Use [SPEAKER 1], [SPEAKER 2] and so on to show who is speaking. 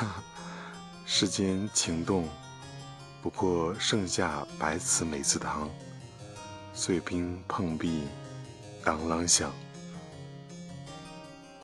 [SPEAKER 1] 世间情动，不过盛夏白瓷美瓷堂，碎冰碰壁，当啷响。